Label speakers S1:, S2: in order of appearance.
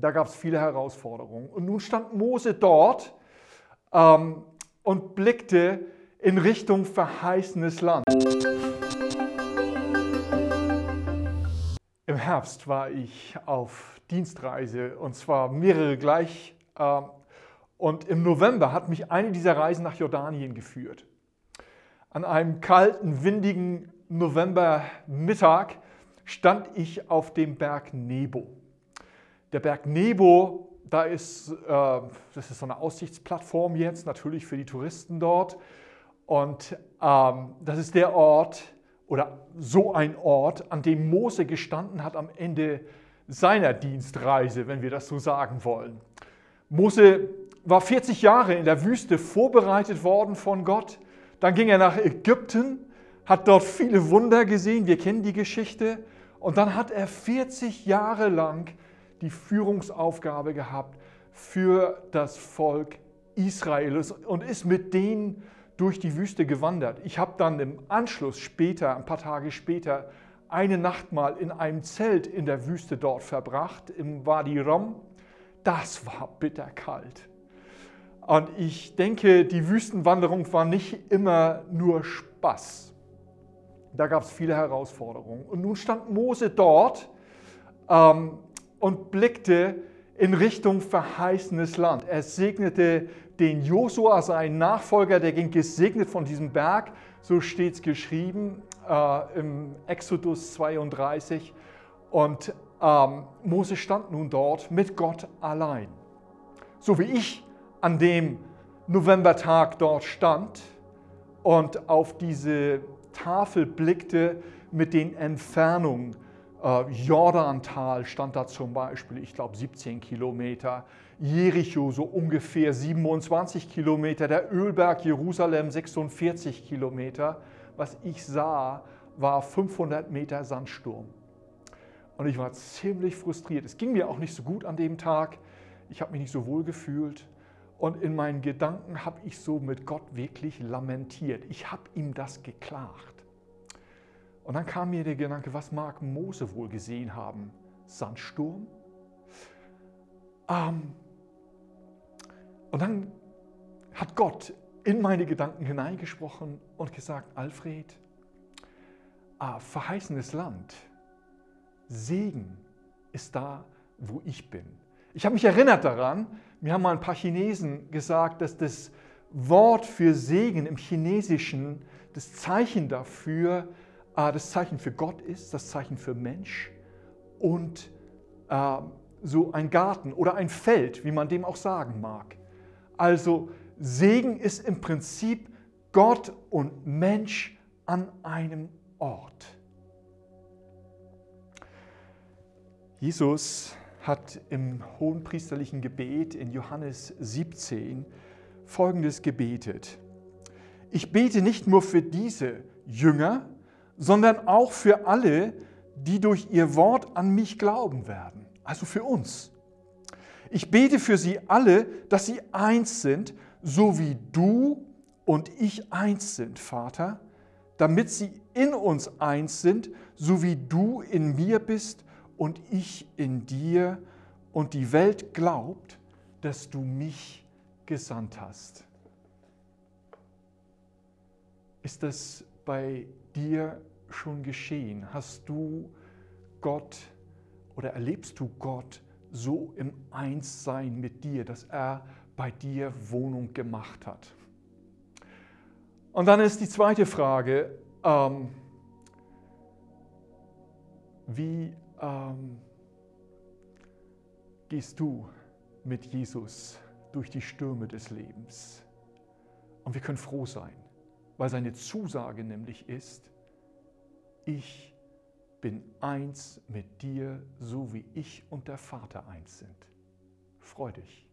S1: Da gab es viele Herausforderungen. Und nun stand Mose dort ähm, und blickte in Richtung verheißenes Land. Im Herbst war ich auf Dienstreise und zwar mehrere gleich. Äh, und im November hat mich eine dieser Reisen nach Jordanien geführt. An einem kalten, windigen Novembermittag stand ich auf dem Berg Nebo. Der Berg Nebo, da ist, äh, das ist so eine Aussichtsplattform jetzt, natürlich für die Touristen dort. Und ähm, das ist der Ort oder so ein Ort, an dem Mose gestanden hat am Ende seiner Dienstreise, wenn wir das so sagen wollen. Mose war 40 Jahre in der Wüste vorbereitet worden von Gott. Dann ging er nach Ägypten, hat dort viele Wunder gesehen. Wir kennen die Geschichte. Und dann hat er 40 Jahre lang die Führungsaufgabe gehabt für das Volk Israel und ist mit denen durch die Wüste gewandert. Ich habe dann im Anschluss später, ein paar Tage später, eine Nacht mal in einem Zelt in der Wüste dort verbracht, im Wadi Ram. Das war bitterkalt. Und ich denke, die Wüstenwanderung war nicht immer nur Spaß. Da gab es viele Herausforderungen. Und nun stand Mose dort ähm, und blickte in Richtung verheißenes Land. Er segnete den Josua, seinen Nachfolger, der ging gesegnet von diesem Berg. So steht es geschrieben äh, im Exodus 32. Und ähm, Mose stand nun dort mit Gott allein. So wie ich an dem Novembertag dort stand und auf diese Tafel blickte mit den Entfernungen. Äh, Jordantal stand da zum Beispiel, ich glaube 17 Kilometer. Jericho so ungefähr 27 Kilometer. Der Ölberg Jerusalem 46 Kilometer. Was ich sah, war 500 Meter Sandsturm. Und ich war ziemlich frustriert. Es ging mir auch nicht so gut an dem Tag. Ich habe mich nicht so wohl gefühlt. Und in meinen Gedanken habe ich so mit Gott wirklich lamentiert. Ich habe ihm das geklagt. Und dann kam mir der Gedanke, was mag Mose wohl gesehen haben? Sandsturm? Ähm, und dann hat Gott in meine Gedanken hineingesprochen und gesagt, Alfred, ah, verheißenes Land, Segen ist da, wo ich bin. Ich habe mich erinnert daran, mir haben mal ein paar Chinesen gesagt, dass das Wort für Segen im Chinesischen das Zeichen dafür, äh, das Zeichen für Gott ist, das Zeichen für Mensch und äh, so ein Garten oder ein Feld, wie man dem auch sagen mag. Also Segen ist im Prinzip Gott und Mensch an einem Ort. Jesus hat im hohenpriesterlichen Gebet in Johannes 17 Folgendes gebetet. Ich bete nicht nur für diese Jünger, sondern auch für alle, die durch ihr Wort an mich glauben werden, also für uns. Ich bete für sie alle, dass sie eins sind, so wie du und ich eins sind, Vater, damit sie in uns eins sind, so wie du in mir bist und ich in dir und die Welt glaubt, dass du mich gesandt hast. Ist das bei dir schon geschehen? Hast du Gott oder erlebst du Gott so im Einssein mit dir, dass er bei dir Wohnung gemacht hat? Und dann ist die zweite Frage, ähm, wie ähm, gehst du mit Jesus durch die Stürme des Lebens? Und wir können froh sein, weil seine Zusage nämlich ist, ich bin eins mit dir, so wie ich und der Vater eins sind. Freu dich.